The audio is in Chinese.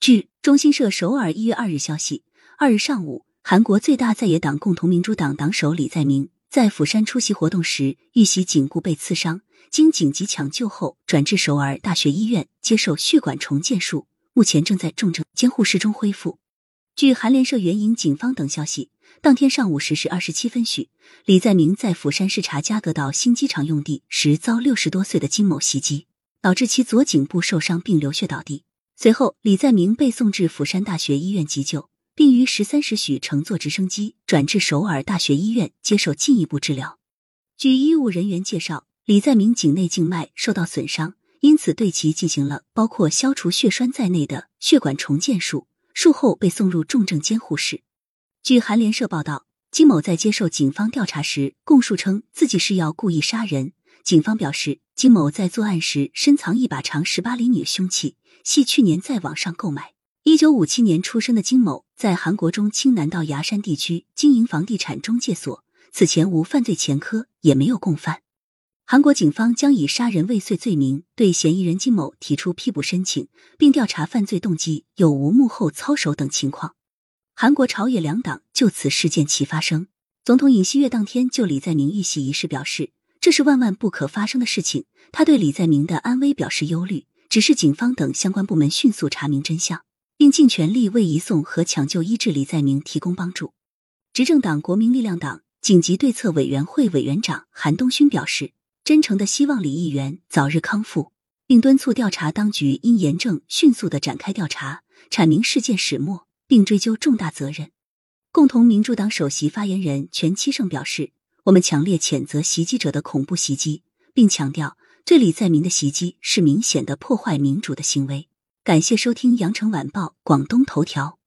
据中新社首尔一月二日消息，二日上午，韩国最大在野党共同民主党党首李在明在釜山出席活动时遇袭颈部被刺伤，经紧急抢救后转至首尔大学医院接受血管重建术，目前正在重症监护室中恢复。据韩联社援引警方等消息，当天上午十时二十七分许，李在明在釜山视察加格岛新机场用地时遭六十多岁的金某袭击，导致其左颈部受伤并流血倒地。随后，李在明被送至釜山大学医院急救，并于十三时许乘坐直升机转至首尔大学医院接受进一步治疗。据医务人员介绍，李在明颈内静脉受到损伤，因此对其进行了包括消除血栓在内的血管重建术，术后被送入重症监护室。据韩联社报道，金某在接受警方调查时供述称自己是要故意杀人。警方表示，金某在作案时身藏一把长十八厘米凶器。系去年在网上购买。一九五七年出生的金某，在韩国中青南道牙山地区经营房地产中介所，此前无犯罪前科，也没有共犯。韩国警方将以杀人未遂罪名对嫌疑人金某提出批捕申请，并调查犯罪动机有无幕后操守等情况。韩国朝野两党就此事件齐发声。总统尹锡悦当天就李在明遇袭一事表示，这是万万不可发生的事情，他对李在明的安危表示忧虑。指示警方等相关部门迅速查明真相，并尽全力为移送和抢救医治李在明提供帮助。执政党国民力量党紧急对策委员会委员长韩东勋表示，真诚的希望李议员早日康复，并敦促调查当局因严正迅速的展开调查，阐明事件始末，并追究重大责任。共同民主党首席发言人全七胜表示，我们强烈谴责袭击者的恐怖袭击，并强调。这里在明的袭击是明显的破坏民主的行为。感谢收听羊城晚报广东头条。